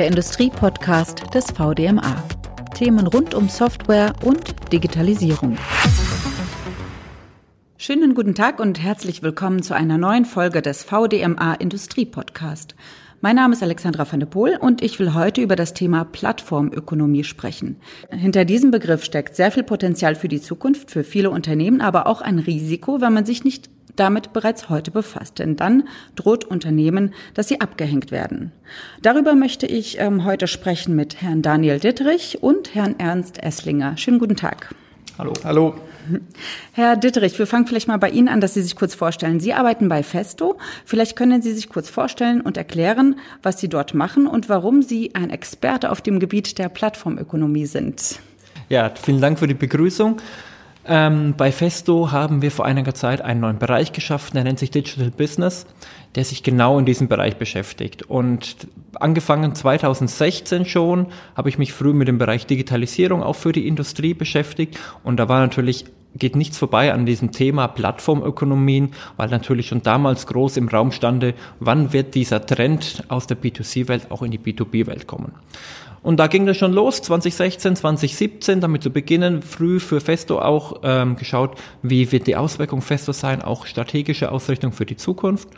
der Industriepodcast des VDMA. Themen rund um Software und Digitalisierung. Schönen guten Tag und herzlich willkommen zu einer neuen Folge des VDMA Industriepodcast. Mein Name ist Alexandra van der Poel und ich will heute über das Thema Plattformökonomie sprechen. Hinter diesem Begriff steckt sehr viel Potenzial für die Zukunft, für viele Unternehmen, aber auch ein Risiko, wenn man sich nicht damit bereits heute befasst. Denn dann droht Unternehmen, dass sie abgehängt werden. Darüber möchte ich ähm, heute sprechen mit Herrn Daniel Dittrich und Herrn Ernst Esslinger. Schönen guten Tag. Hallo. Hallo. Herr Dittrich, wir fangen vielleicht mal bei Ihnen an, dass Sie sich kurz vorstellen. Sie arbeiten bei Festo. Vielleicht können Sie sich kurz vorstellen und erklären, was Sie dort machen und warum Sie ein Experte auf dem Gebiet der Plattformökonomie sind. Ja, vielen Dank für die Begrüßung. Ähm, bei Festo haben wir vor einiger Zeit einen neuen Bereich geschaffen, der nennt sich Digital Business, der sich genau in diesem Bereich beschäftigt. Und angefangen 2016 schon habe ich mich früh mit dem Bereich Digitalisierung auch für die Industrie beschäftigt. Und da war natürlich geht nichts vorbei an diesem Thema Plattformökonomien, weil natürlich schon damals groß im Raum stande, wann wird dieser Trend aus der B2C-Welt auch in die B2B-Welt kommen. Und da ging das schon los, 2016, 2017, damit zu beginnen, früh für Festo auch ähm, geschaut, wie wird die Auswirkung Festo sein, auch strategische Ausrichtung für die Zukunft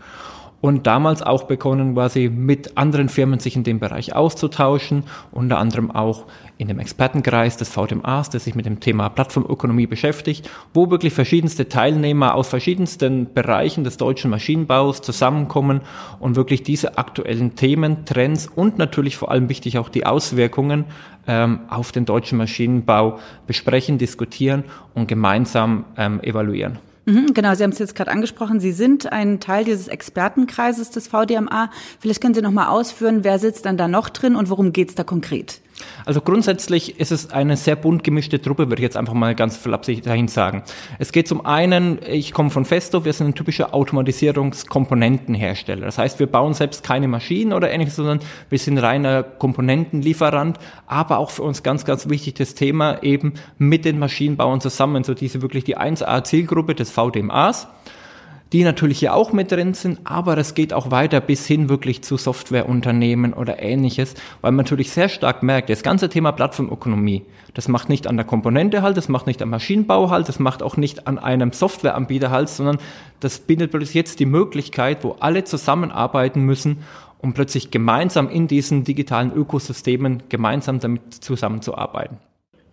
und damals auch begonnen, quasi mit anderen Firmen sich in dem Bereich auszutauschen, unter anderem auch in dem Expertenkreis des VDMAs, der sich mit dem Thema Plattformökonomie beschäftigt, wo wirklich verschiedenste Teilnehmer aus verschiedensten Bereichen des deutschen Maschinenbaus zusammenkommen und wirklich diese aktuellen Themen, Trends und natürlich vor allem wichtig auch die Auswirkungen ähm, auf den deutschen Maschinenbau besprechen, diskutieren und gemeinsam ähm, evaluieren. Mhm, genau, Sie haben es jetzt gerade angesprochen. Sie sind ein Teil dieses Expertenkreises des VDMA. Vielleicht können Sie noch mal ausführen, wer sitzt dann da noch drin und worum geht es da konkret? Also grundsätzlich ist es eine sehr bunt gemischte Truppe, würde ich jetzt einfach mal ganz flapsig dahin sagen. Es geht zum einen, ich komme von Festo, wir sind ein typischer Automatisierungskomponentenhersteller. Das heißt, wir bauen selbst keine Maschinen oder ähnliches, sondern wir sind reiner Komponentenlieferant, aber auch für uns ganz, ganz wichtig das Thema eben mit den Maschinenbauern zusammen, so diese wirklich die 1A-Zielgruppe des VDMAs die natürlich hier auch mit drin sind, aber es geht auch weiter bis hin wirklich zu Softwareunternehmen oder ähnliches, weil man natürlich sehr stark merkt, das ganze Thema Plattformökonomie, das macht nicht an der Komponente halt, das macht nicht am Maschinenbau halt, das macht auch nicht an einem Softwareanbieter halt, sondern das bindet plötzlich jetzt die Möglichkeit, wo alle zusammenarbeiten müssen, um plötzlich gemeinsam in diesen digitalen Ökosystemen gemeinsam damit zusammenzuarbeiten.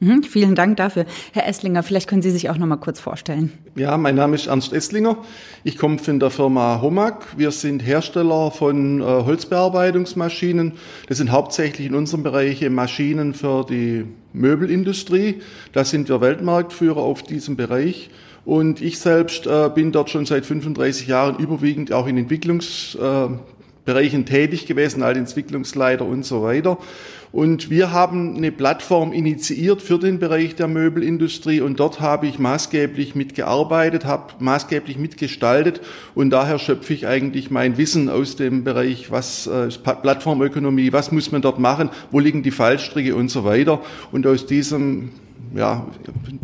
Mhm, vielen Dank dafür. Herr Esslinger, vielleicht können Sie sich auch noch mal kurz vorstellen. Ja, mein Name ist Ernst Esslinger. Ich komme von der Firma Homag. Wir sind Hersteller von äh, Holzbearbeitungsmaschinen. Das sind hauptsächlich in unserem Bereich Maschinen für die Möbelindustrie. Da sind wir Weltmarktführer auf diesem Bereich. Und ich selbst äh, bin dort schon seit 35 Jahren überwiegend auch in Entwicklungsbereichen äh, tätig gewesen, als Entwicklungsleiter und so weiter. Und wir haben eine Plattform initiiert für den Bereich der Möbelindustrie und dort habe ich maßgeblich mitgearbeitet, habe maßgeblich mitgestaltet und daher schöpfe ich eigentlich mein Wissen aus dem Bereich, was äh, Plattformökonomie, was muss man dort machen, wo liegen die Fallstricke und so weiter. Und aus diesem ja,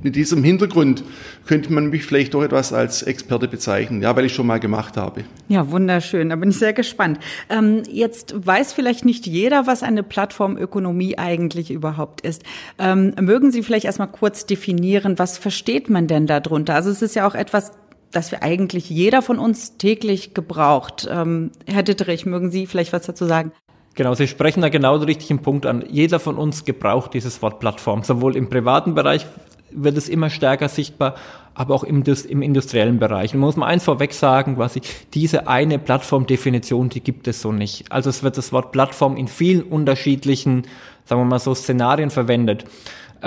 mit diesem Hintergrund könnte man mich vielleicht doch etwas als Experte bezeichnen, ja, weil ich schon mal gemacht habe. Ja, wunderschön. Da bin ich sehr gespannt. Ähm, jetzt weiß vielleicht nicht jeder, was eine Plattformökonomie eigentlich überhaupt ist. Ähm, mögen Sie vielleicht erstmal kurz definieren, was versteht man denn darunter? Also es ist ja auch etwas, das wir eigentlich jeder von uns täglich gebraucht. Ähm, Herr Ditterich, mögen Sie vielleicht was dazu sagen? Genau, Sie sprechen da genau den richtigen Punkt an. Jeder von uns gebraucht dieses Wort Plattform. Sowohl im privaten Bereich wird es immer stärker sichtbar, aber auch im, im industriellen Bereich. Und man muss mal eins vorweg sagen, quasi, diese eine Plattformdefinition, die gibt es so nicht. Also es wird das Wort Plattform in vielen unterschiedlichen, sagen wir mal so, Szenarien verwendet.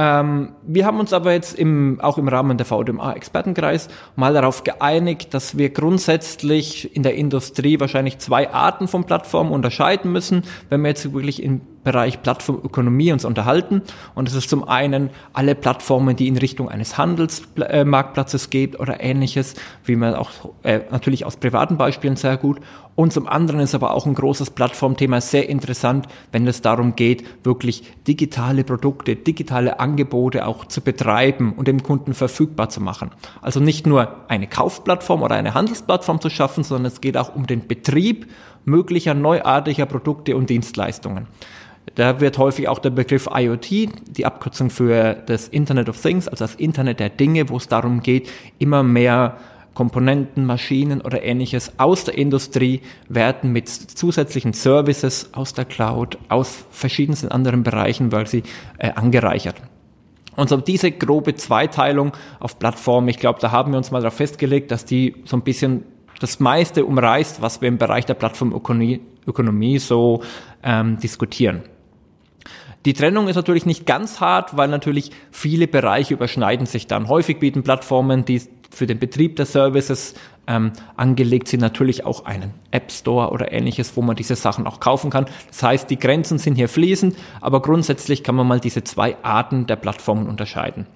Ähm, wir haben uns aber jetzt im, auch im Rahmen der VDMA-Expertenkreis mal darauf geeinigt, dass wir grundsätzlich in der Industrie wahrscheinlich zwei Arten von Plattformen unterscheiden müssen, wenn wir jetzt wirklich in Bereich Plattformökonomie uns unterhalten. Und es ist zum einen alle Plattformen, die in Richtung eines Handelsmarktplatzes geht oder ähnliches, wie man auch äh, natürlich aus privaten Beispielen sehr gut. Und zum anderen ist aber auch ein großes Plattformthema sehr interessant, wenn es darum geht, wirklich digitale Produkte, digitale Angebote auch zu betreiben und dem Kunden verfügbar zu machen. Also nicht nur eine Kaufplattform oder eine Handelsplattform zu schaffen, sondern es geht auch um den Betrieb möglicher neuartiger Produkte und Dienstleistungen. Da wird häufig auch der Begriff IoT, die Abkürzung für das Internet of Things, also das Internet der Dinge, wo es darum geht, immer mehr Komponenten, Maschinen oder ähnliches aus der Industrie werden mit zusätzlichen Services aus der Cloud, aus verschiedensten anderen Bereichen, weil sie äh, angereichert. Und so diese grobe Zweiteilung auf Plattformen, ich glaube, da haben wir uns mal darauf festgelegt, dass die so ein bisschen das meiste umreißt, was wir im Bereich der Plattformökonomie Ökonomie so ähm, diskutieren. Die Trennung ist natürlich nicht ganz hart, weil natürlich viele Bereiche überschneiden sich dann. Häufig bieten Plattformen, die für den Betrieb der Services ähm, angelegt sind, natürlich auch einen App Store oder ähnliches, wo man diese Sachen auch kaufen kann. Das heißt, die Grenzen sind hier fließend, aber grundsätzlich kann man mal diese zwei Arten der Plattformen unterscheiden.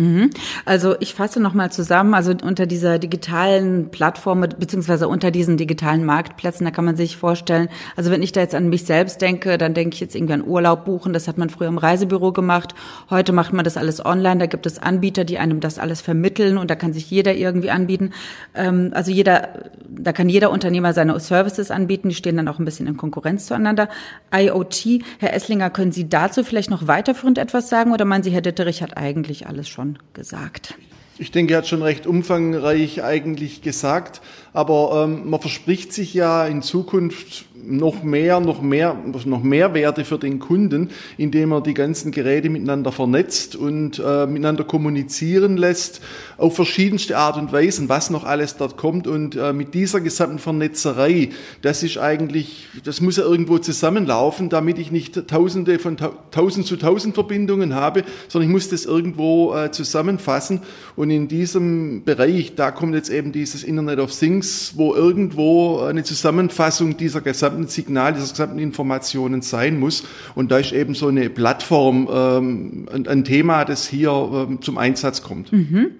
Mhm. Also ich fasse nochmal zusammen, also unter dieser digitalen Plattform beziehungsweise unter diesen digitalen Marktplätzen, da kann man sich vorstellen, also wenn ich da jetzt an mich selbst denke, dann denke ich jetzt irgendwie an Urlaub buchen, das hat man früher im Reisebüro gemacht, heute macht man das alles online, da gibt es Anbieter, die einem das alles vermitteln und da kann sich jeder irgendwie anbieten. Ähm, also jeder, da kann jeder Unternehmer seine Services anbieten, die stehen dann auch ein bisschen in Konkurrenz zueinander. IoT, Herr Esslinger, können Sie dazu vielleicht noch weiterführend etwas sagen oder meinen Sie, Herr Ditterich hat eigentlich alles schon schon gesagt. Ich denke, er hat schon recht umfangreich eigentlich gesagt, aber ähm, man verspricht sich ja in Zukunft noch mehr, noch mehr, noch mehr Werte für den Kunden, indem er die ganzen Geräte miteinander vernetzt und äh, miteinander kommunizieren lässt, auf verschiedenste Art und Weisen, was noch alles dort kommt. Und äh, mit dieser gesamten Vernetzerei, das ist eigentlich, das muss ja irgendwo zusammenlaufen, damit ich nicht Tausende von Tausend zu Tausend Verbindungen habe, sondern ich muss das irgendwo äh, zusammenfassen. Und in diesem Bereich, da kommt jetzt eben dieses Internet of Things, wo irgendwo eine Zusammenfassung dieser gesamten gesamten Signal, dieser gesamten Informationen sein muss. Und da ist eben so eine Plattform ähm, ein, ein, Thema, das hier ähm, zum Einsatz kommt. Mhm.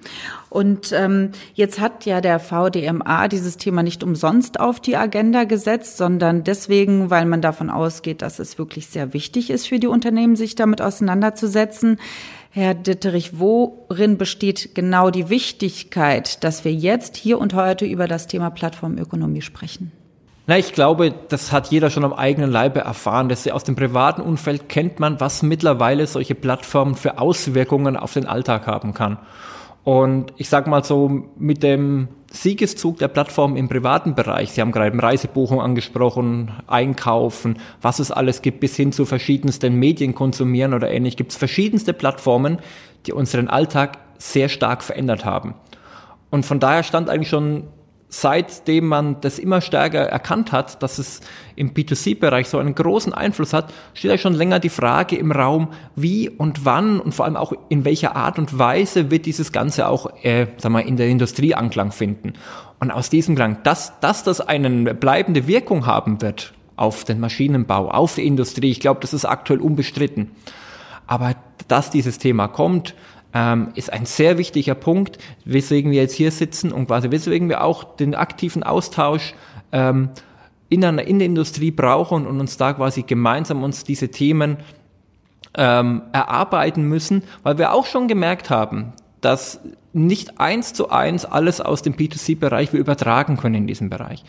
Und ähm, jetzt hat ja der VDMA dieses Thema nicht umsonst auf die Agenda gesetzt, sondern deswegen, weil man davon ausgeht, dass es wirklich sehr wichtig ist für die Unternehmen, sich damit auseinanderzusetzen. Herr Ditterich, worin besteht genau die Wichtigkeit, dass wir jetzt hier und heute über das Thema Plattformökonomie sprechen? Na, ich glaube, das hat jeder schon am eigenen Leibe erfahren. Dass aus dem privaten Umfeld kennt man, was mittlerweile solche Plattformen für Auswirkungen auf den Alltag haben kann. Und ich sag mal so, mit dem Siegeszug der Plattform im privaten Bereich, Sie haben gerade Reisebuchung angesprochen, Einkaufen, was es alles gibt, bis hin zu verschiedensten Medien konsumieren oder ähnlich, gibt es verschiedenste Plattformen, die unseren Alltag sehr stark verändert haben. Und von daher stand eigentlich schon seitdem man das immer stärker erkannt hat, dass es im B2C-Bereich so einen großen Einfluss hat, steht ja schon länger die Frage im Raum, wie und wann und vor allem auch in welcher Art und Weise wird dieses Ganze auch, äh, sag mal, in der Industrie Anklang finden. Und aus diesem Klang, dass, dass das eine bleibende Wirkung haben wird auf den Maschinenbau, auf die Industrie, ich glaube, das ist aktuell unbestritten. Aber dass dieses Thema kommt, ähm, ist ein sehr wichtiger Punkt, weswegen wir jetzt hier sitzen und quasi weswegen wir auch den aktiven Austausch ähm, in, einer, in der Industrie brauchen und uns da quasi gemeinsam uns diese Themen ähm, erarbeiten müssen, weil wir auch schon gemerkt haben, dass nicht eins zu eins alles aus dem B2C-Bereich wir übertragen können in diesem Bereich.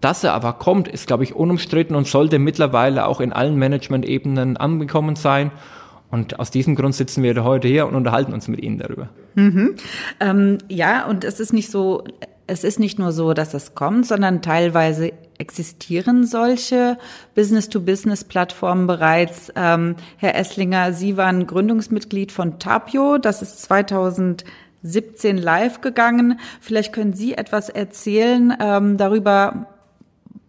Dass er aber kommt, ist, glaube ich, unumstritten und sollte mittlerweile auch in allen Management-Ebenen angekommen sein. Und aus diesem Grund sitzen wir heute hier und unterhalten uns mit Ihnen darüber. Mhm. Ähm, ja, und es ist nicht so, es ist nicht nur so, dass es kommt, sondern teilweise existieren solche Business-to-Business-Plattformen bereits. Ähm, Herr Esslinger, Sie waren Gründungsmitglied von Tapio. Das ist 2017 live gegangen. Vielleicht können Sie etwas erzählen ähm, darüber,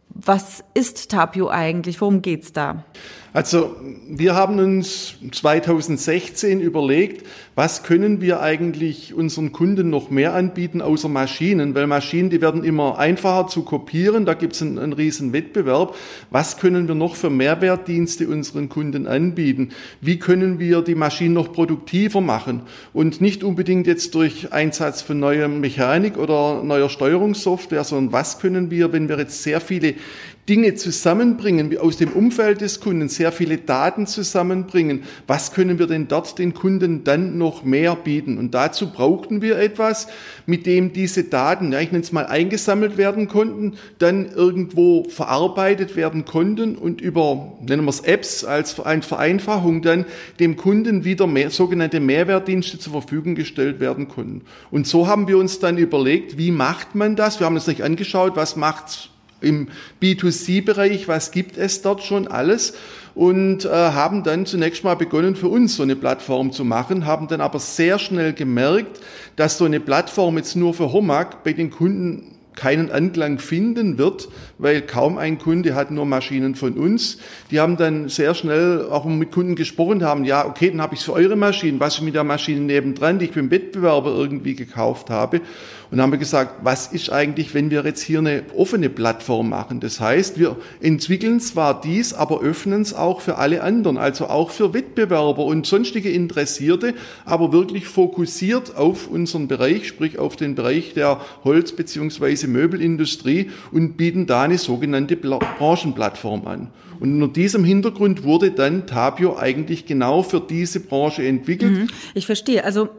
was ist Tapio eigentlich? Worum geht's da? Also wir haben uns 2016 überlegt, was können wir eigentlich unseren Kunden noch mehr anbieten außer Maschinen? Weil Maschinen, die werden immer einfacher zu kopieren, da gibt es einen, einen riesen Wettbewerb. Was können wir noch für Mehrwertdienste unseren Kunden anbieten? Wie können wir die Maschinen noch produktiver machen? Und nicht unbedingt jetzt durch Einsatz von neuer Mechanik oder neuer Steuerungssoftware, sondern was können wir, wenn wir jetzt sehr viele Dinge zusammenbringen, aus dem Umfeld des Kunden sehr viele Daten zusammenbringen. Was können wir denn dort den Kunden dann noch mehr bieten? Und dazu brauchten wir etwas, mit dem diese Daten, ja, ich nenne es mal, eingesammelt werden konnten, dann irgendwo verarbeitet werden konnten und über, nennen wir es Apps als Vereinfachung dann dem Kunden wieder mehr, sogenannte Mehrwertdienste zur Verfügung gestellt werden konnten. Und so haben wir uns dann überlegt, wie macht man das? Wir haben uns nicht angeschaut, was macht im B2C-Bereich, was gibt es dort schon alles und äh, haben dann zunächst mal begonnen, für uns so eine Plattform zu machen, haben dann aber sehr schnell gemerkt, dass so eine Plattform jetzt nur für Homag bei den Kunden keinen Anklang finden wird, weil kaum ein Kunde hat nur Maschinen von uns. Die haben dann sehr schnell auch mit Kunden gesprochen, haben, ja, okay, dann habe ich es für eure Maschinen, was ich mit der Maschine nebendran, die ich beim Wettbewerber irgendwie gekauft habe. Und haben wir gesagt, was ist eigentlich, wenn wir jetzt hier eine offene Plattform machen? Das heißt, wir entwickeln zwar dies, aber öffnen es auch für alle anderen, also auch für Wettbewerber und sonstige Interessierte, aber wirklich fokussiert auf unseren Bereich, sprich auf den Bereich der Holz- bzw. Möbelindustrie und bieten da eine sogenannte Branchenplattform an. Und unter diesem Hintergrund wurde dann Tapio eigentlich genau für diese Branche entwickelt. Mhm. Ich verstehe. Also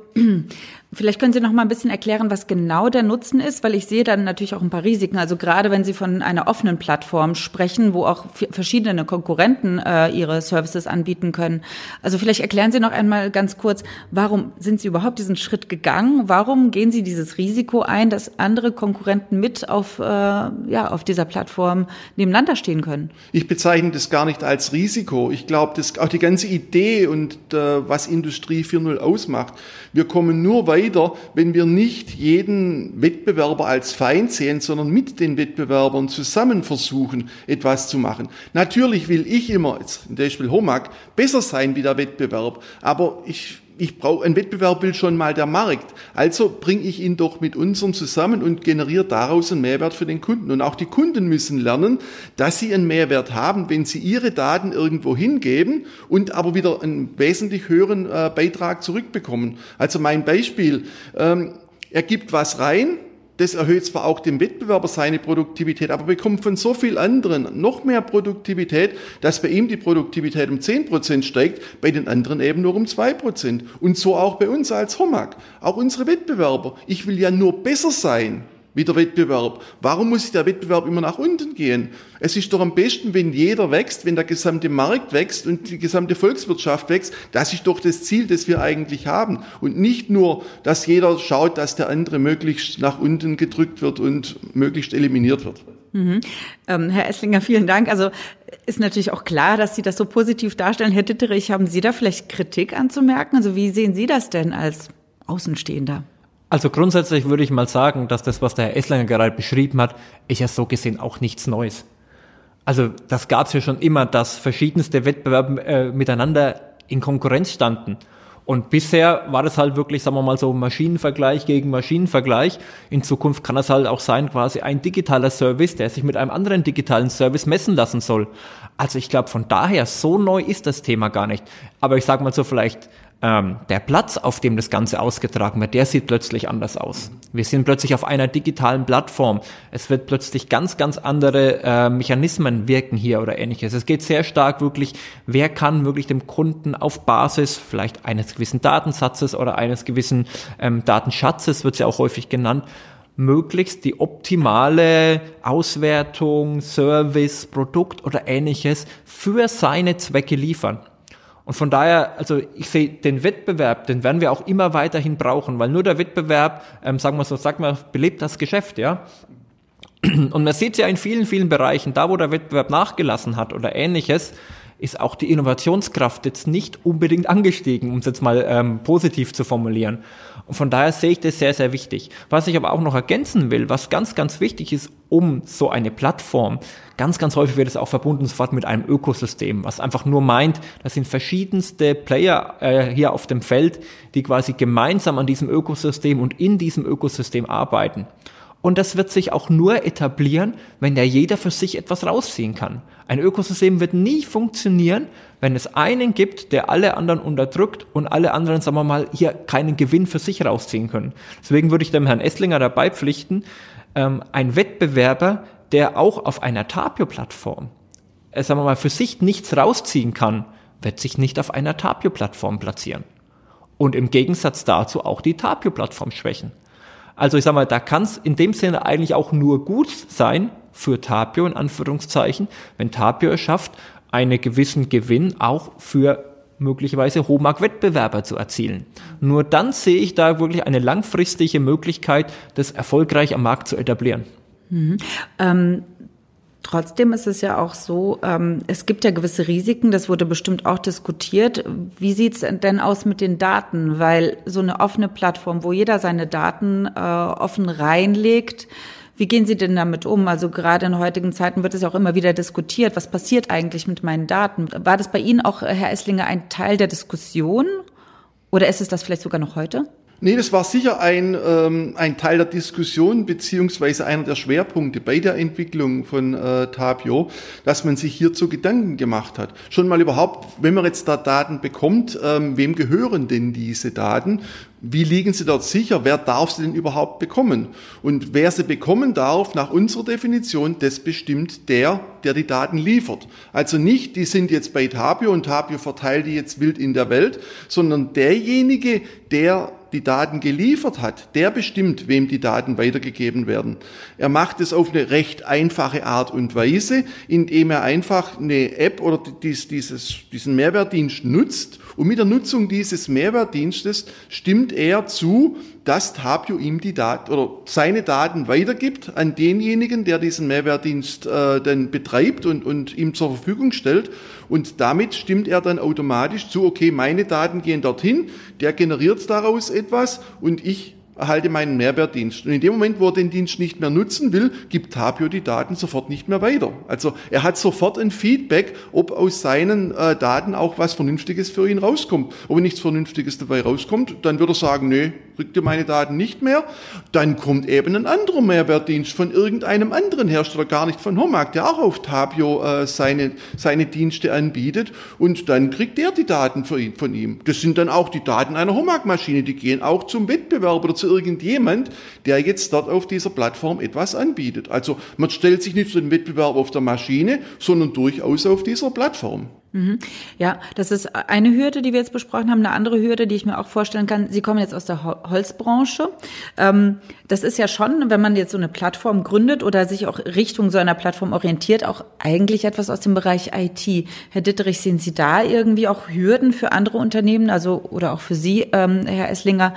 Vielleicht können Sie noch mal ein bisschen erklären, was genau der Nutzen ist, weil ich sehe dann natürlich auch ein paar Risiken. Also gerade wenn Sie von einer offenen Plattform sprechen, wo auch verschiedene Konkurrenten äh, ihre Services anbieten können. Also vielleicht erklären Sie noch einmal ganz kurz, warum sind Sie überhaupt diesen Schritt gegangen? Warum gehen Sie dieses Risiko ein, dass andere Konkurrenten mit auf, äh, ja, auf dieser Plattform nebeneinander stehen können? Ich bezeichne das gar nicht als Risiko. Ich glaube, dass auch die ganze Idee und äh, was Industrie 4.0 ausmacht, wir kommen nur weiter weiter, wenn wir nicht jeden Wettbewerber als Feind sehen, sondern mit den Wettbewerbern zusammen versuchen, etwas zu machen. Natürlich will ich immer, jetzt Beispiel Homag, besser sein wie der Wettbewerb, aber ich ich brauche, ein Wettbewerb will schon mal der Markt. Also bringe ich ihn doch mit unseren zusammen und generiere daraus einen Mehrwert für den Kunden. Und auch die Kunden müssen lernen, dass sie einen Mehrwert haben, wenn sie ihre Daten irgendwo hingeben und aber wieder einen wesentlich höheren äh, Beitrag zurückbekommen. Also mein Beispiel, ähm, er gibt was rein, das erhöht zwar auch dem Wettbewerber seine Produktivität, aber bekommt von so viel anderen noch mehr Produktivität, dass bei ihm die Produktivität um 10% steigt, bei den anderen eben nur um 2%. Und so auch bei uns als Homag. Auch unsere Wettbewerber. Ich will ja nur besser sein wie der Wettbewerb. Warum muss der Wettbewerb immer nach unten gehen? Es ist doch am besten, wenn jeder wächst, wenn der gesamte Markt wächst und die gesamte Volkswirtschaft wächst. Das ist doch das Ziel, das wir eigentlich haben. Und nicht nur, dass jeder schaut, dass der andere möglichst nach unten gedrückt wird und möglichst eliminiert wird. Mhm. Ähm, Herr Esslinger, vielen Dank. Also ist natürlich auch klar, dass Sie das so positiv darstellen. Herr Ditterich, haben Sie da vielleicht Kritik anzumerken? Also wie sehen Sie das denn als Außenstehender? Also grundsätzlich würde ich mal sagen, dass das, was der Herr Esslinger gerade beschrieben hat, ist ja so gesehen auch nichts Neues. Also das gab es ja schon immer, dass verschiedenste Wettbewerbe äh, miteinander in Konkurrenz standen. Und bisher war das halt wirklich, sagen wir mal so, Maschinenvergleich gegen Maschinenvergleich. In Zukunft kann das halt auch sein, quasi ein digitaler Service, der sich mit einem anderen digitalen Service messen lassen soll. Also ich glaube, von daher, so neu ist das Thema gar nicht. Aber ich sage mal so, vielleicht ähm, der Platz, auf dem das Ganze ausgetragen wird, der sieht plötzlich anders aus. Wir sind plötzlich auf einer digitalen Plattform. Es wird plötzlich ganz, ganz andere äh, Mechanismen wirken hier oder ähnliches. Es geht sehr stark wirklich, wer kann wirklich dem Kunden auf Basis vielleicht eines gewissen Datensatzes oder eines gewissen ähm, Datenschatzes, wird ja auch häufig genannt, möglichst die optimale Auswertung, Service, Produkt oder ähnliches für seine Zwecke liefern. Und von daher, also ich sehe den Wettbewerb, den werden wir auch immer weiterhin brauchen, weil nur der Wettbewerb, ähm, sagen wir so, sag mal, belebt das Geschäft, ja. Und man sieht ja in vielen, vielen Bereichen, da wo der Wettbewerb nachgelassen hat oder ähnliches, ist auch die Innovationskraft jetzt nicht unbedingt angestiegen, um es jetzt mal ähm, positiv zu formulieren. Und von daher sehe ich das sehr, sehr wichtig. Was ich aber auch noch ergänzen will, was ganz, ganz wichtig ist, um so eine Plattform, ganz, ganz häufig wird es auch verbunden sofort mit einem Ökosystem, was einfach nur meint, das sind verschiedenste Player äh, hier auf dem Feld, die quasi gemeinsam an diesem Ökosystem und in diesem Ökosystem arbeiten. Und das wird sich auch nur etablieren, wenn da jeder für sich etwas rausziehen kann. Ein Ökosystem wird nie funktionieren, wenn es einen gibt, der alle anderen unterdrückt und alle anderen, sagen wir mal, hier keinen Gewinn für sich rausziehen können. Deswegen würde ich dem Herrn Esslinger dabei pflichten, ähm, ein Wettbewerber, der auch auf einer Tapio-Plattform, äh, sagen wir mal, für sich nichts rausziehen kann, wird sich nicht auf einer Tapio-Plattform platzieren. Und im Gegensatz dazu auch die Tapio-Plattform schwächen. Also ich sag mal, da kann es in dem Sinne eigentlich auch nur gut sein für Tapio in Anführungszeichen, wenn Tapio es schafft, einen gewissen Gewinn auch für möglicherweise Hohmark-Wettbewerber zu erzielen. Nur dann sehe ich da wirklich eine langfristige Möglichkeit, das erfolgreich am Markt zu etablieren. Mhm. Ähm, Trotzdem ist es ja auch so, ähm, es gibt ja gewisse Risiken, das wurde bestimmt auch diskutiert. Wie sieht es denn aus mit den Daten? Weil so eine offene Plattform, wo jeder seine Daten äh, offen reinlegt, wie gehen Sie denn damit um? Also gerade in heutigen Zeiten wird es ja auch immer wieder diskutiert. Was passiert eigentlich mit meinen Daten? War das bei Ihnen auch, Herr Esslinger, ein Teil der Diskussion? Oder ist es das vielleicht sogar noch heute? Nee, das war sicher ein, ähm, ein Teil der Diskussion beziehungsweise einer der Schwerpunkte bei der Entwicklung von äh, Tapio, dass man sich hierzu Gedanken gemacht hat. Schon mal überhaupt, wenn man jetzt da Daten bekommt, ähm, wem gehören denn diese Daten? Wie liegen sie dort sicher? Wer darf sie denn überhaupt bekommen? Und wer sie bekommen darf, nach unserer Definition, das bestimmt der, der die Daten liefert. Also nicht, die sind jetzt bei Tapio und Tapio verteilt die jetzt wild in der Welt, sondern derjenige, der die Daten geliefert hat, der bestimmt, wem die Daten weitergegeben werden. Er macht es auf eine recht einfache Art und Weise, indem er einfach eine App oder dieses, diesen Mehrwertdienst nutzt und mit der Nutzung dieses Mehrwertdienstes stimmt er zu, dass Tapio ihm die Daten oder seine Daten weitergibt an denjenigen, der diesen Mehrwertdienst äh, dann betreibt und, und ihm zur Verfügung stellt. Und damit stimmt er dann automatisch zu, okay, meine Daten gehen dorthin, der generiert daraus etwas und ich erhalte meinen Mehrwertdienst. Und in dem Moment, wo er den Dienst nicht mehr nutzen will, gibt Tapio die Daten sofort nicht mehr weiter. Also er hat sofort ein Feedback, ob aus seinen äh, Daten auch was Vernünftiges für ihn rauskommt. Wenn nichts Vernünftiges dabei rauskommt, dann würde er sagen, nee, kriegt ihr meine Daten nicht mehr. Dann kommt eben ein anderer Mehrwertdienst von irgendeinem anderen Hersteller, gar nicht von Homag, der auch auf Tapio äh, seine, seine Dienste anbietet. Und dann kriegt der die Daten ihn, von ihm. Das sind dann auch die Daten einer Homag-Maschine, die gehen auch zum Wettbewerber oder zu irgendjemand, der jetzt dort auf dieser Plattform etwas anbietet. Also man stellt sich nicht zu dem Wettbewerb auf der Maschine, sondern durchaus auf dieser Plattform. Mhm. Ja, das ist eine Hürde, die wir jetzt besprochen haben. Eine andere Hürde, die ich mir auch vorstellen kann, Sie kommen jetzt aus der Holzbranche. Ähm, das ist ja schon, wenn man jetzt so eine Plattform gründet oder sich auch Richtung so einer Plattform orientiert, auch eigentlich etwas aus dem Bereich IT. Herr Ditterich, sehen Sie da irgendwie auch Hürden für andere Unternehmen, also oder auch für Sie, ähm, Herr Esslinger,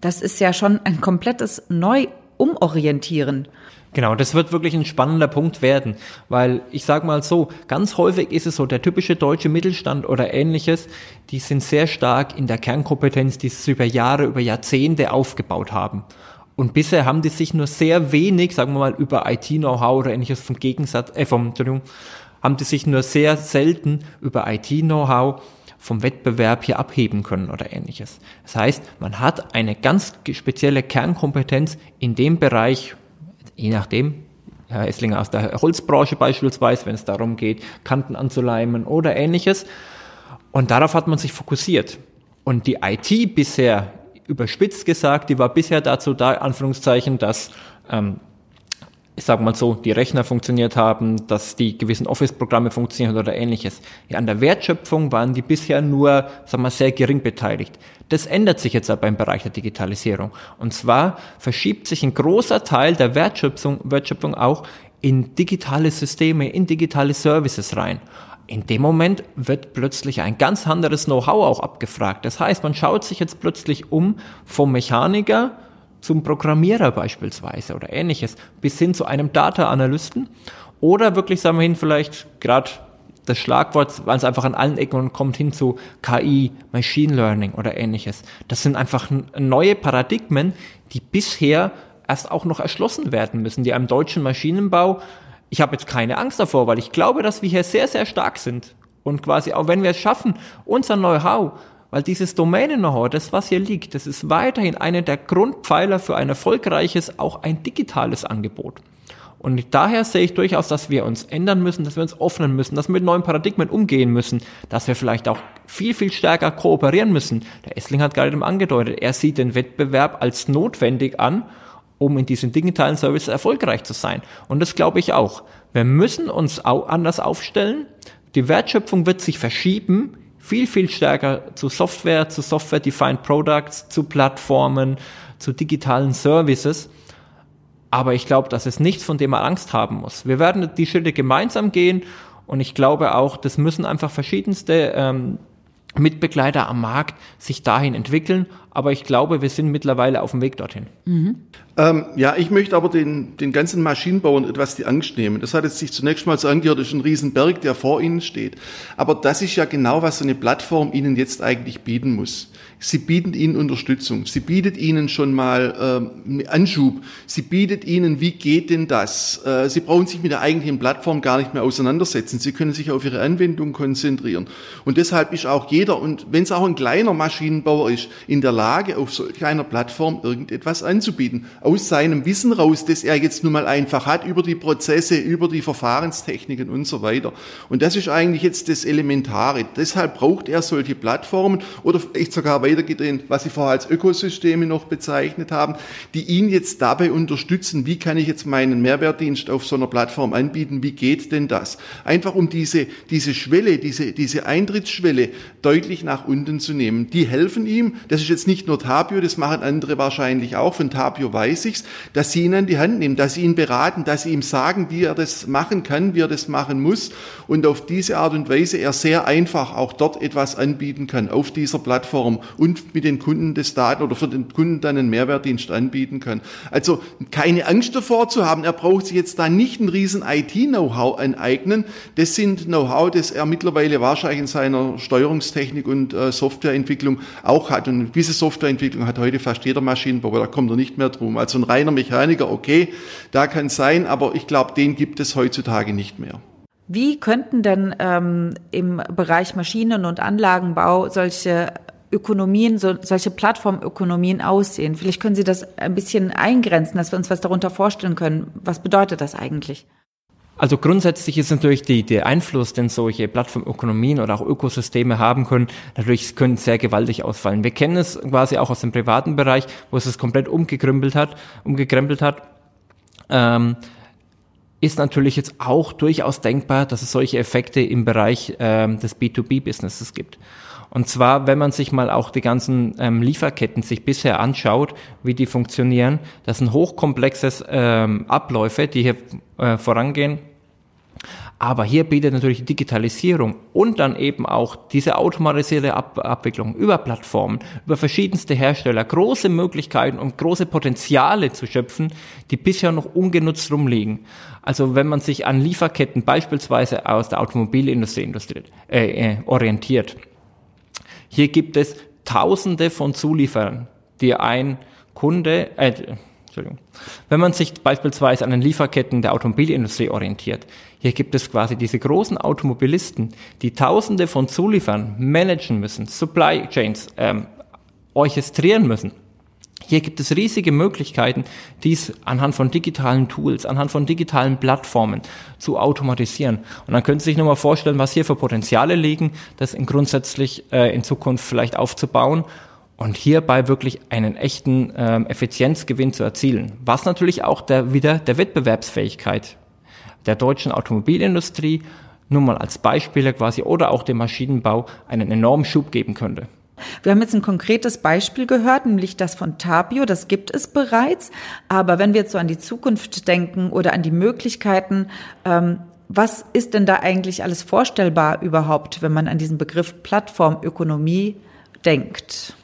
das ist ja schon ein komplettes Neu-Umorientieren. Genau, das wird wirklich ein spannender Punkt werden, weil ich sage mal so, ganz häufig ist es so, der typische deutsche Mittelstand oder ähnliches, die sind sehr stark in der Kernkompetenz, die sie über Jahre, über Jahrzehnte aufgebaut haben. Und bisher haben die sich nur sehr wenig, sagen wir mal, über IT-Know-how oder ähnliches vom Gegensatz, äh, vom, Entschuldigung, haben die sich nur sehr selten über IT-Know-how vom Wettbewerb hier abheben können oder ähnliches. Das heißt, man hat eine ganz spezielle Kernkompetenz in dem Bereich, je nachdem, Herr Esslinger aus der Holzbranche beispielsweise, wenn es darum geht, Kanten anzuleimen oder ähnliches. Und darauf hat man sich fokussiert. Und die IT bisher, überspitzt gesagt, die war bisher dazu da, Anführungszeichen, dass ähm, ich sage mal so, die Rechner funktioniert haben, dass die gewissen Office-Programme funktionieren oder ähnliches. Ja, an der Wertschöpfung waren die bisher nur, sagen wir, sehr gering beteiligt. Das ändert sich jetzt aber im Bereich der Digitalisierung. Und zwar verschiebt sich ein großer Teil der Wertschöpfung, Wertschöpfung auch in digitale Systeme, in digitale Services rein. In dem Moment wird plötzlich ein ganz anderes Know-how auch abgefragt. Das heißt, man schaut sich jetzt plötzlich um vom Mechaniker zum Programmierer beispielsweise oder ähnliches, bis hin zu einem Data-Analysten oder wirklich, sagen wir hin, vielleicht gerade das Schlagwort, weil es einfach an allen Ecken kommt, hin zu KI, Machine Learning oder ähnliches. Das sind einfach neue Paradigmen, die bisher erst auch noch erschlossen werden müssen, die einem deutschen Maschinenbau, ich habe jetzt keine Angst davor, weil ich glaube, dass wir hier sehr, sehr stark sind. Und quasi auch wenn wir es schaffen, unser Know-how weil dieses Domänen-Know-how, das was hier liegt, das ist weiterhin einer der Grundpfeiler für ein erfolgreiches, auch ein digitales Angebot. Und daher sehe ich durchaus, dass wir uns ändern müssen, dass wir uns öffnen müssen, dass wir mit neuen Paradigmen umgehen müssen, dass wir vielleicht auch viel, viel stärker kooperieren müssen. Der Essling hat gerade eben angedeutet, er sieht den Wettbewerb als notwendig an um in diesen digitalen Services erfolgreich zu sein. Und das glaube ich auch. Wir müssen uns auch anders aufstellen. Die Wertschöpfung wird sich verschieben, viel, viel stärker zu Software, zu Software-Defined Products, zu Plattformen, zu digitalen Services. Aber ich glaube, das ist nichts, von dem man Angst haben muss. Wir werden die Schritte gemeinsam gehen und ich glaube auch, das müssen einfach verschiedenste ähm, Mitbegleiter am Markt sich dahin entwickeln. Aber ich glaube, wir sind mittlerweile auf dem Weg dorthin. Mhm. Ähm, ja, ich möchte aber den, den ganzen Maschinenbauern etwas die Angst nehmen. Das hat jetzt sich zunächst mal so angehört, das ist ein Riesenberg, der vor ihnen steht. Aber das ist ja genau, was so eine Plattform ihnen jetzt eigentlich bieten muss. Sie bietet ihnen Unterstützung. Sie bietet ihnen schon mal äh, Anschub. Sie bietet ihnen, wie geht denn das? Äh, Sie brauchen sich mit der eigentlichen Plattform gar nicht mehr auseinandersetzen. Sie können sich auf ihre Anwendung konzentrieren. Und deshalb ist auch jeder, und wenn es auch ein kleiner Maschinenbauer ist, in der Lage, auf solch einer Plattform irgendetwas anzubieten. Aus seinem Wissen raus, das er jetzt nun mal einfach hat, über die Prozesse, über die Verfahrenstechniken und so weiter. Und das ist eigentlich jetzt das Elementare. Deshalb braucht er solche Plattformen oder vielleicht sogar weitergedreht, was Sie vorher als Ökosysteme noch bezeichnet haben, die ihn jetzt dabei unterstützen, wie kann ich jetzt meinen Mehrwertdienst auf so einer Plattform anbieten, wie geht denn das? Einfach um diese, diese Schwelle, diese, diese Eintrittsschwelle deutlich nach unten zu nehmen. Die helfen ihm, das ist jetzt nicht nur Tapio, das machen andere wahrscheinlich auch, von Tapio weiß ich's, dass sie ihn an die Hand nehmen, dass sie ihn beraten, dass sie ihm sagen, wie er das machen kann, wie er das machen muss und auf diese Art und Weise er sehr einfach auch dort etwas anbieten kann auf dieser Plattform und mit den Kunden des Daten oder für den Kunden dann einen Mehrwertdienst anbieten kann. Also keine Angst davor zu haben, er braucht sich jetzt da nicht ein riesen IT-Know-how aneignen. Das sind Know-how, das er mittlerweile wahrscheinlich in seiner Steuerungstechnik und äh, Softwareentwicklung auch hat. Und diese Softwareentwicklung hat heute fast jeder Maschinenbauer, da kommt er nicht mehr drum. Also ein reiner Mechaniker, okay, da kann sein, aber ich glaube, den gibt es heutzutage nicht mehr. Wie könnten denn ähm, im Bereich Maschinen- und Anlagenbau solche Ökonomien, so, solche Plattformökonomien aussehen? Vielleicht können Sie das ein bisschen eingrenzen, dass wir uns was darunter vorstellen können. Was bedeutet das eigentlich? Also grundsätzlich ist natürlich die, der Einfluss, den solche Plattformökonomien oder auch Ökosysteme haben können, natürlich können sehr gewaltig ausfallen. Wir kennen es quasi auch aus dem privaten Bereich, wo es es komplett umgekrempelt hat, umgekrempelt hat. Ähm, ist natürlich jetzt auch durchaus denkbar, dass es solche Effekte im Bereich ähm, des B2B-Businesses gibt. Und zwar, wenn man sich mal auch die ganzen ähm, Lieferketten sich bisher anschaut, wie die funktionieren, das sind hochkomplexes ähm, Abläufe, die hier äh, vorangehen. Aber hier bietet natürlich Digitalisierung und dann eben auch diese automatisierte Ab Abwicklung über Plattformen, über verschiedenste Hersteller große Möglichkeiten und große Potenziale zu schöpfen, die bisher noch ungenutzt rumliegen. Also wenn man sich an Lieferketten beispielsweise aus der Automobilindustrie äh, äh, orientiert, hier gibt es Tausende von Zulieferern, die ein Kunde, äh, Entschuldigung, wenn man sich beispielsweise an den Lieferketten der Automobilindustrie orientiert, hier gibt es quasi diese großen Automobilisten, die Tausende von Zulieferern managen müssen, Supply Chains ähm, orchestrieren müssen. Hier gibt es riesige Möglichkeiten, dies anhand von digitalen Tools, anhand von digitalen Plattformen zu automatisieren. Und dann können Sie sich nochmal vorstellen, was hier für Potenziale liegen, das in grundsätzlich äh, in Zukunft vielleicht aufzubauen und hierbei wirklich einen echten ähm, Effizienzgewinn zu erzielen. Was natürlich auch der, wieder der Wettbewerbsfähigkeit der deutschen Automobilindustrie, nur mal als Beispiele quasi, oder auch dem Maschinenbau einen enormen Schub geben könnte. Wir haben jetzt ein konkretes Beispiel gehört, nämlich das von Tapio. Das gibt es bereits. Aber wenn wir jetzt so an die Zukunft denken oder an die Möglichkeiten, ähm, was ist denn da eigentlich alles vorstellbar überhaupt, wenn man an diesen Begriff Plattformökonomie denkt?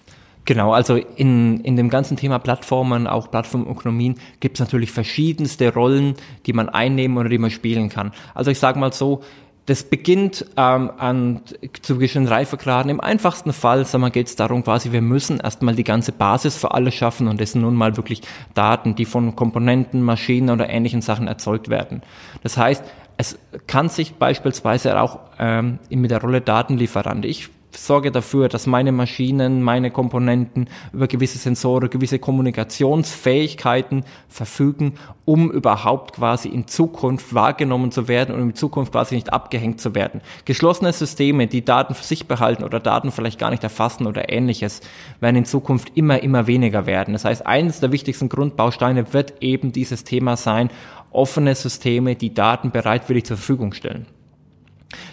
Genau, also in, in dem ganzen Thema Plattformen, auch Plattformökonomien, gibt es natürlich verschiedenste Rollen, die man einnehmen oder die man spielen kann. Also ich sage mal so, das beginnt ähm, an zu gewissen Reifegraden. Im einfachsten Fall sagen wir, geht es darum, quasi, wir müssen erstmal die ganze Basis für alles schaffen und das sind nun mal wirklich Daten, die von Komponenten, Maschinen oder ähnlichen Sachen erzeugt werden. Das heißt, es kann sich beispielsweise auch ähm, mit der Rolle Datenlieferant. Ich sorge dafür, dass meine Maschinen, meine Komponenten über gewisse Sensoren, gewisse Kommunikationsfähigkeiten verfügen, um überhaupt quasi in Zukunft wahrgenommen zu werden und in Zukunft quasi nicht abgehängt zu werden. Geschlossene Systeme, die Daten für sich behalten oder Daten vielleicht gar nicht erfassen oder ähnliches, werden in Zukunft immer, immer weniger werden. Das heißt, eines der wichtigsten Grundbausteine wird eben dieses Thema sein, offene Systeme, die Daten bereitwillig zur Verfügung stellen.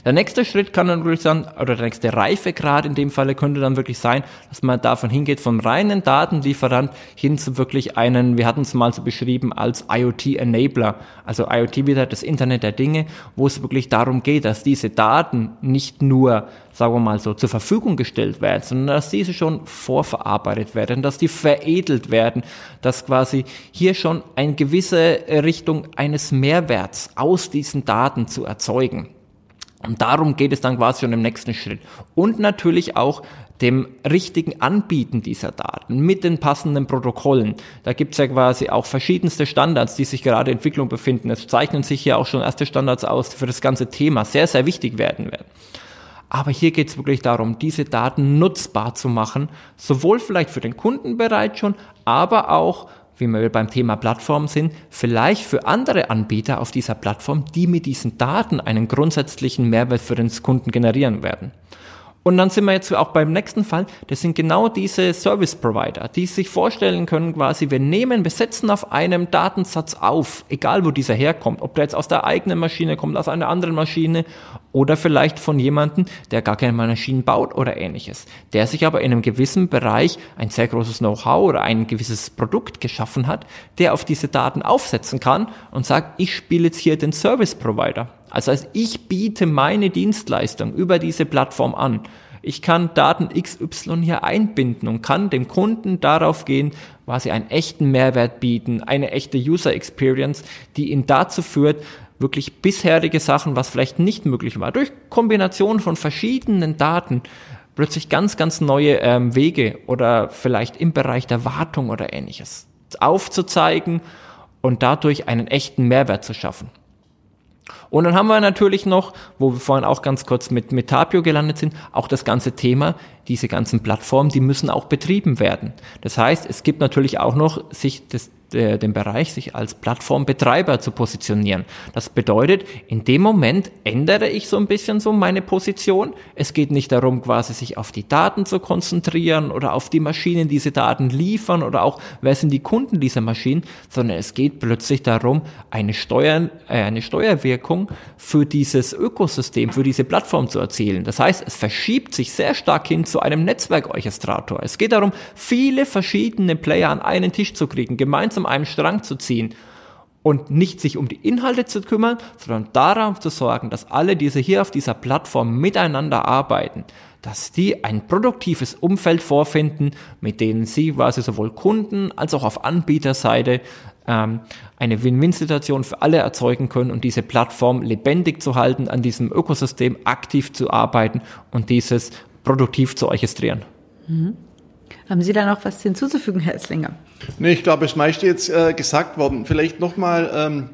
Der nächste Schritt kann dann wirklich sein, oder der nächste Reifegrad in dem Falle könnte dann wirklich sein, dass man davon hingeht, vom reinen Datenlieferant hin zu wirklich einen, wir hatten es mal so beschrieben, als IoT-Enabler, also IoT wieder das Internet der Dinge, wo es wirklich darum geht, dass diese Daten nicht nur sagen wir mal so, zur Verfügung gestellt werden, sondern dass diese schon vorverarbeitet werden, dass die veredelt werden, dass quasi hier schon eine gewisse Richtung eines Mehrwerts aus diesen Daten zu erzeugen. Und darum geht es dann quasi schon im nächsten Schritt. Und natürlich auch dem richtigen Anbieten dieser Daten mit den passenden Protokollen. Da gibt es ja quasi auch verschiedenste Standards, die sich gerade in Entwicklung befinden. Es zeichnen sich hier auch schon erste Standards aus für das ganze Thema, sehr, sehr wichtig werden werden. Aber hier geht es wirklich darum, diese Daten nutzbar zu machen, sowohl vielleicht für den Kunden bereits schon, aber auch wie wir beim Thema Plattform sind, vielleicht für andere Anbieter auf dieser Plattform, die mit diesen Daten einen grundsätzlichen Mehrwert für den Kunden generieren werden. Und dann sind wir jetzt auch beim nächsten Fall. Das sind genau diese Service Provider, die sich vorstellen können, quasi, wir nehmen, wir setzen auf einem Datensatz auf, egal wo dieser herkommt, ob der jetzt aus der eigenen Maschine kommt, aus einer anderen Maschine oder vielleicht von jemandem, der gar keine Maschinen baut oder ähnliches, der sich aber in einem gewissen Bereich ein sehr großes Know-how oder ein gewisses Produkt geschaffen hat, der auf diese Daten aufsetzen kann und sagt, ich spiele jetzt hier den Service Provider. Also heißt, ich biete meine Dienstleistung über diese Plattform an. Ich kann Daten XY hier einbinden und kann dem Kunden darauf gehen, quasi einen echten Mehrwert bieten, eine echte User Experience, die ihn dazu führt, wirklich bisherige Sachen, was vielleicht nicht möglich war, durch Kombination von verschiedenen Daten plötzlich ganz, ganz neue ähm, Wege oder vielleicht im Bereich der Wartung oder ähnliches aufzuzeigen und dadurch einen echten Mehrwert zu schaffen. Und dann haben wir natürlich noch, wo wir vorhin auch ganz kurz mit, mit Tapio gelandet sind, auch das ganze Thema, diese ganzen Plattformen, die müssen auch betrieben werden. Das heißt, es gibt natürlich auch noch sich das äh, den Bereich, sich als Plattformbetreiber zu positionieren. Das bedeutet, in dem Moment ändere ich so ein bisschen so meine Position. Es geht nicht darum, quasi sich auf die Daten zu konzentrieren oder auf die Maschinen, die diese Daten liefern oder auch, wer sind die Kunden dieser Maschinen, sondern es geht plötzlich darum, eine, Steuer, äh, eine Steuerwirkung für dieses Ökosystem, für diese Plattform zu erzielen. Das heißt, es verschiebt sich sehr stark hin zu einem Netzwerkorchestrator. Es geht darum, viele verschiedene Player an einen Tisch zu kriegen, gemeinsam einen Strang zu ziehen und nicht sich um die Inhalte zu kümmern, sondern darauf zu sorgen, dass alle, diese hier auf dieser Plattform miteinander arbeiten, dass die ein produktives Umfeld vorfinden, mit denen sie quasi sowohl Kunden als auch auf Anbieterseite ähm, eine Win-Win-Situation für alle erzeugen können und diese Plattform lebendig zu halten, an diesem Ökosystem aktiv zu arbeiten und dieses produktiv zu orchestrieren. Mhm. Haben Sie da noch was hinzuzufügen, Herr Esslinger? Nee, ich glaube, das meiste jetzt äh, gesagt worden. Vielleicht nochmal, ähm,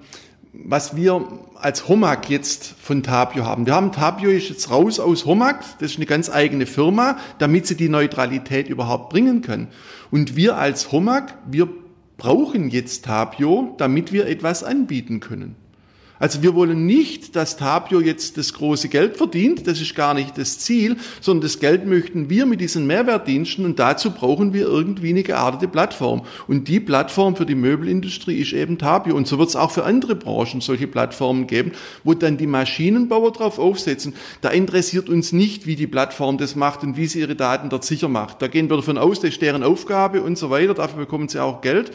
was wir als Homag jetzt von Tapio haben. Wir haben Tapio ist jetzt raus aus Homag, das ist eine ganz eigene Firma, damit sie die Neutralität überhaupt bringen können. Und wir als Homag, wir brauchen jetzt Tapio, damit wir etwas anbieten können. Also wir wollen nicht, dass Tapio jetzt das große Geld verdient, das ist gar nicht das Ziel, sondern das Geld möchten wir mit diesen Mehrwertdiensten und dazu brauchen wir irgendwie eine geartete Plattform. Und die Plattform für die Möbelindustrie ist eben Tapio und so wird es auch für andere Branchen solche Plattformen geben, wo dann die Maschinenbauer drauf aufsetzen. Da interessiert uns nicht, wie die Plattform das macht und wie sie ihre Daten dort sicher macht. Da gehen wir davon aus, das ist deren Aufgabe und so weiter, dafür bekommen sie auch Geld.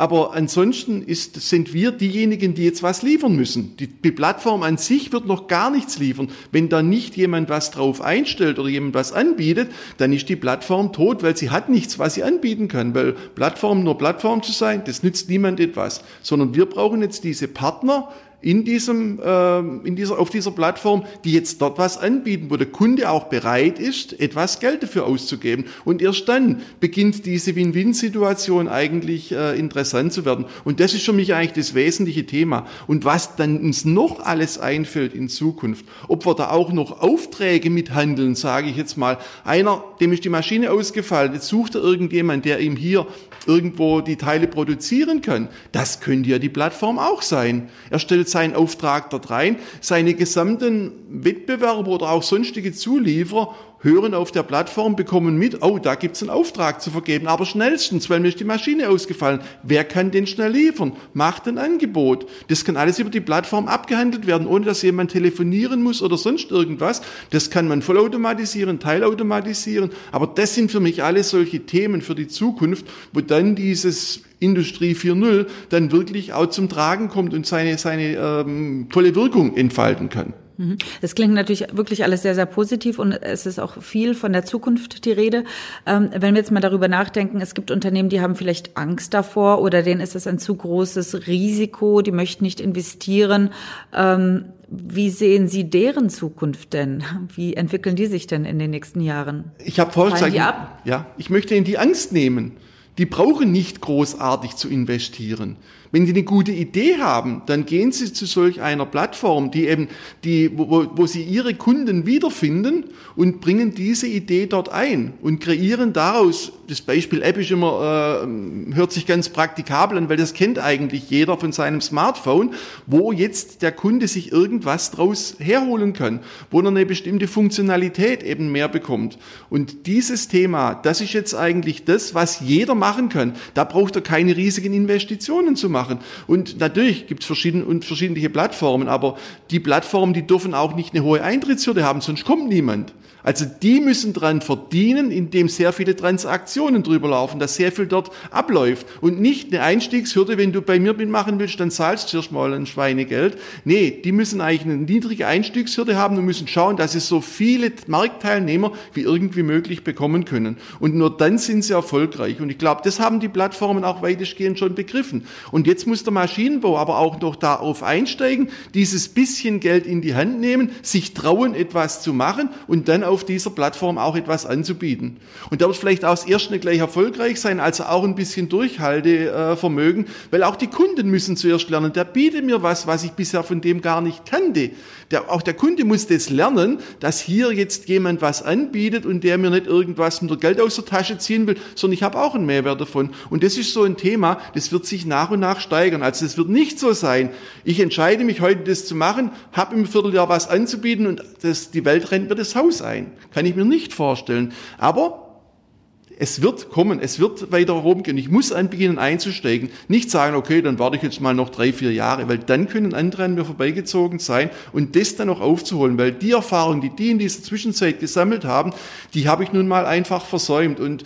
Aber ansonsten ist, sind wir diejenigen, die jetzt was liefern müssen. Die, die Plattform an sich wird noch gar nichts liefern. Wenn da nicht jemand was drauf einstellt oder jemand was anbietet, dann ist die Plattform tot, weil sie hat nichts, was sie anbieten kann. Weil Plattform nur Plattform zu sein, das nützt niemand etwas. Sondern wir brauchen jetzt diese Partner, in diesem, äh, in dieser, auf dieser Plattform, die jetzt dort was anbieten, wo der Kunde auch bereit ist, etwas Geld dafür auszugeben. Und erst dann beginnt diese Win-Win-Situation eigentlich äh, interessant zu werden. Und das ist für mich eigentlich das wesentliche Thema. Und was dann uns noch alles einfällt in Zukunft, ob wir da auch noch Aufträge mithandeln, sage ich jetzt mal. Einer, dem ist die Maschine ausgefallen, jetzt sucht er irgendjemand, der ihm hier irgendwo die Teile produzieren kann. Das könnte ja die Plattform auch sein. Er stellt seinen Auftrag dort rein, seine gesamten Wettbewerber oder auch sonstige Zulieferer hören auf der Plattform, bekommen mit, oh, da gibt's einen Auftrag zu vergeben, aber schnellstens, weil mir ist die Maschine ausgefallen. Wer kann den schnell liefern? Macht ein Angebot. Das kann alles über die Plattform abgehandelt werden, ohne dass jemand telefonieren muss oder sonst irgendwas. Das kann man vollautomatisieren, teilautomatisieren, aber das sind für mich alles solche Themen für die Zukunft, wo dann dieses Industrie 4.0 dann wirklich auch zum Tragen kommt und seine, seine ähm, volle Wirkung entfalten kann. Mhm. Das klingt natürlich wirklich alles sehr, sehr positiv und es ist auch viel von der Zukunft die Rede. Ähm, wenn wir jetzt mal darüber nachdenken, es gibt Unternehmen, die haben vielleicht Angst davor oder denen ist es ein zu großes Risiko, die möchten nicht investieren. Ähm, wie sehen Sie deren Zukunft denn? Wie entwickeln die sich denn in den nächsten Jahren? Ich habe vorhin gesagt, ja, ich möchte ihnen die Angst nehmen. Die brauchen nicht großartig zu investieren. Wenn Sie eine gute Idee haben, dann gehen Sie zu solch einer Plattform, die eben, die, wo, wo Sie Ihre Kunden wiederfinden und bringen diese Idee dort ein und kreieren daraus, das Beispiel App ist immer, äh, hört sich ganz praktikabel an, weil das kennt eigentlich jeder von seinem Smartphone, wo jetzt der Kunde sich irgendwas draus herholen kann, wo er eine bestimmte Funktionalität eben mehr bekommt. Und dieses Thema, das ist jetzt eigentlich das, was jeder machen kann. Da braucht er keine riesigen Investitionen zu machen machen. Und natürlich gibt es verschiedene, unterschiedliche Plattformen, aber die Plattformen, die dürfen auch nicht eine hohe Eintrittshürde haben, sonst kommt niemand. Also die müssen dran verdienen, indem sehr viele Transaktionen drüber laufen, dass sehr viel dort abläuft. Und nicht eine Einstiegshürde, wenn du bei mir mitmachen willst, dann zahlst du zuerst mal ein Schweinegeld. Nee, die müssen eigentlich eine niedrige Einstiegshürde haben und müssen schauen, dass sie so viele Marktteilnehmer wie irgendwie möglich bekommen können. Und nur dann sind sie erfolgreich. Und ich glaube, das haben die Plattformen auch weitestgehend schon begriffen. Und jetzt muss der Maschinenbau aber auch noch darauf einsteigen, dieses bisschen Geld in die Hand nehmen, sich trauen, etwas zu machen und dann auf dieser Plattform auch etwas anzubieten. Und da wird vielleicht auch das erste gleich erfolgreich sein, also auch ein bisschen Durchhaltevermögen, weil auch die Kunden müssen zuerst lernen, der bietet mir was, was ich bisher von dem gar nicht kannte. Der, auch der Kunde muss das lernen, dass hier jetzt jemand was anbietet und der mir nicht irgendwas mit der Geld aus der Tasche ziehen will, sondern ich habe auch einen Mehrwert davon. Und das ist so ein Thema, das wird sich nach und nach steigern. Also es wird nicht so sein, ich entscheide mich heute das zu machen, habe im Vierteljahr was anzubieten und das, die Welt rennt mir das Haus ein sein. Kann ich mir nicht vorstellen. Aber es wird kommen, es wird weiter rumgehen. Ich muss anbeginnen einzusteigen. Nicht sagen, okay, dann warte ich jetzt mal noch drei, vier Jahre, weil dann können andere an mir vorbeigezogen sein und das dann noch aufzuholen, weil die Erfahrung, die die in dieser Zwischenzeit gesammelt haben, die habe ich nun mal einfach versäumt. Und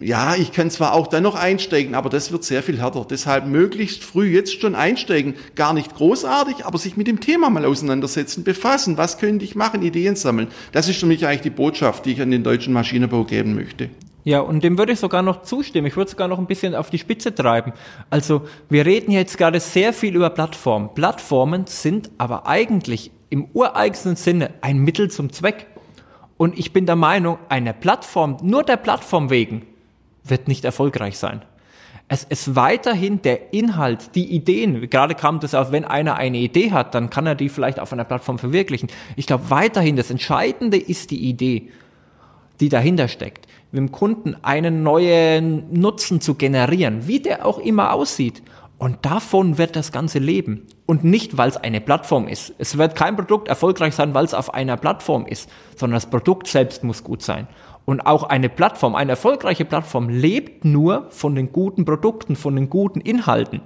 ja, ich kann zwar auch dann noch einsteigen, aber das wird sehr viel härter. Deshalb möglichst früh jetzt schon einsteigen. Gar nicht großartig, aber sich mit dem Thema mal auseinandersetzen, befassen. Was könnte ich machen? Ideen sammeln. Das ist für mich eigentlich die Botschaft, die ich an den deutschen Maschinenbau geben möchte. Ja, und dem würde ich sogar noch zustimmen. Ich würde sogar noch ein bisschen auf die Spitze treiben. Also, wir reden jetzt gerade sehr viel über Plattformen. Plattformen sind aber eigentlich im ureigensten Sinne ein Mittel zum Zweck. Und ich bin der Meinung, eine Plattform, nur der Plattform wegen, wird nicht erfolgreich sein. Es ist weiterhin der Inhalt, die Ideen. Gerade kam das auf, wenn einer eine Idee hat, dann kann er die vielleicht auf einer Plattform verwirklichen. Ich glaube weiterhin, das Entscheidende ist die Idee, die dahinter steckt. Dem Kunden einen neuen Nutzen zu generieren, wie der auch immer aussieht. Und davon wird das Ganze leben. Und nicht, weil es eine Plattform ist. Es wird kein Produkt erfolgreich sein, weil es auf einer Plattform ist, sondern das Produkt selbst muss gut sein. Und auch eine Plattform, eine erfolgreiche Plattform lebt nur von den guten Produkten, von den guten Inhalten.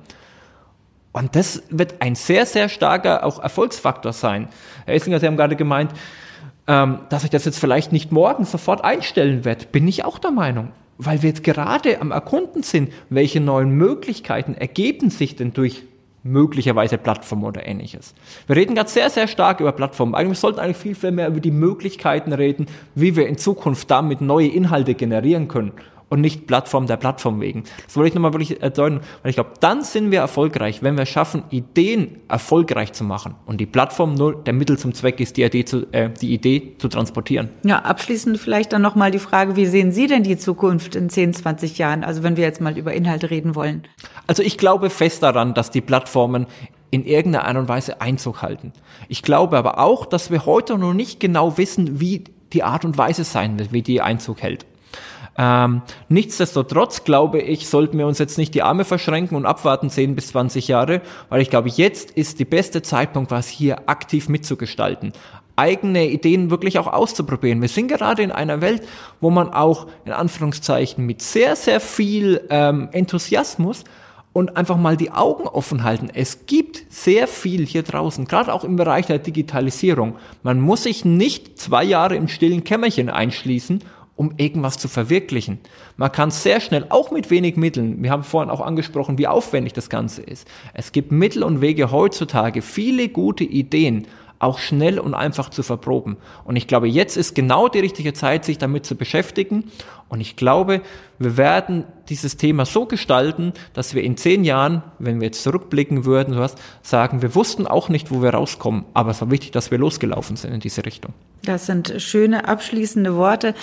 Und das wird ein sehr, sehr starker auch Erfolgsfaktor sein. Herr Essinger, Sie haben gerade gemeint, ähm, dass ich das jetzt vielleicht nicht morgen sofort einstellen werde. Bin ich auch der Meinung. Weil wir jetzt gerade am Erkunden sind, welche neuen Möglichkeiten ergeben sich denn durch möglicherweise Plattformen oder ähnliches. Wir reden gerade sehr, sehr stark über Plattformen. Eigentlich sollten eigentlich viel, viel mehr über die Möglichkeiten reden, wie wir in Zukunft damit neue Inhalte generieren können und nicht Plattform der Plattform wegen. Das wollte ich nochmal wirklich erdeuten, weil ich glaube, dann sind wir erfolgreich, wenn wir schaffen, Ideen erfolgreich zu machen. Und die Plattform nur der Mittel zum Zweck ist, die Idee zu, äh, die Idee zu transportieren. Ja, abschließend vielleicht dann nochmal die Frage, wie sehen Sie denn die Zukunft in 10, 20 Jahren? Also wenn wir jetzt mal über Inhalte reden wollen. Also ich glaube fest daran, dass die Plattformen in irgendeiner Art und Weise Einzug halten. Ich glaube aber auch, dass wir heute noch nicht genau wissen, wie die Art und Weise sein wird, wie die Einzug hält. Ähm, nichtsdestotrotz glaube ich, sollten wir uns jetzt nicht die Arme verschränken und abwarten 10 bis 20 Jahre, weil ich glaube, jetzt ist die beste Zeitpunkt, was hier aktiv mitzugestalten eigene Ideen wirklich auch auszuprobieren. Wir sind gerade in einer Welt, wo man auch in Anführungszeichen mit sehr, sehr viel ähm, Enthusiasmus und einfach mal die Augen offen halten. Es gibt sehr viel hier draußen, gerade auch im Bereich der Digitalisierung. Man muss sich nicht zwei Jahre im stillen Kämmerchen einschließen, um irgendwas zu verwirklichen. Man kann sehr schnell, auch mit wenig Mitteln, wir haben vorhin auch angesprochen, wie aufwendig das Ganze ist. Es gibt Mittel und Wege heutzutage, viele gute Ideen auch schnell und einfach zu verproben. Und ich glaube, jetzt ist genau die richtige Zeit, sich damit zu beschäftigen. Und ich glaube, wir werden dieses Thema so gestalten, dass wir in zehn Jahren, wenn wir jetzt zurückblicken würden, was sagen, wir wussten auch nicht, wo wir rauskommen, aber es war wichtig, dass wir losgelaufen sind in diese Richtung. Das sind schöne abschließende Worte.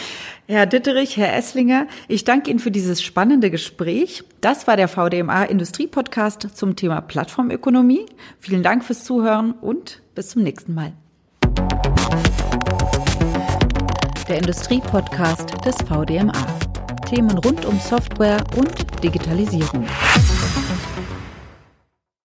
Herr Ditterich, Herr Esslinger, ich danke Ihnen für dieses spannende Gespräch. Das war der VDMA Industrie Podcast zum Thema Plattformökonomie. Vielen Dank fürs Zuhören und bis zum nächsten Mal. Der Industrie-Podcast des VDMA. Themen rund um Software und Digitalisierung.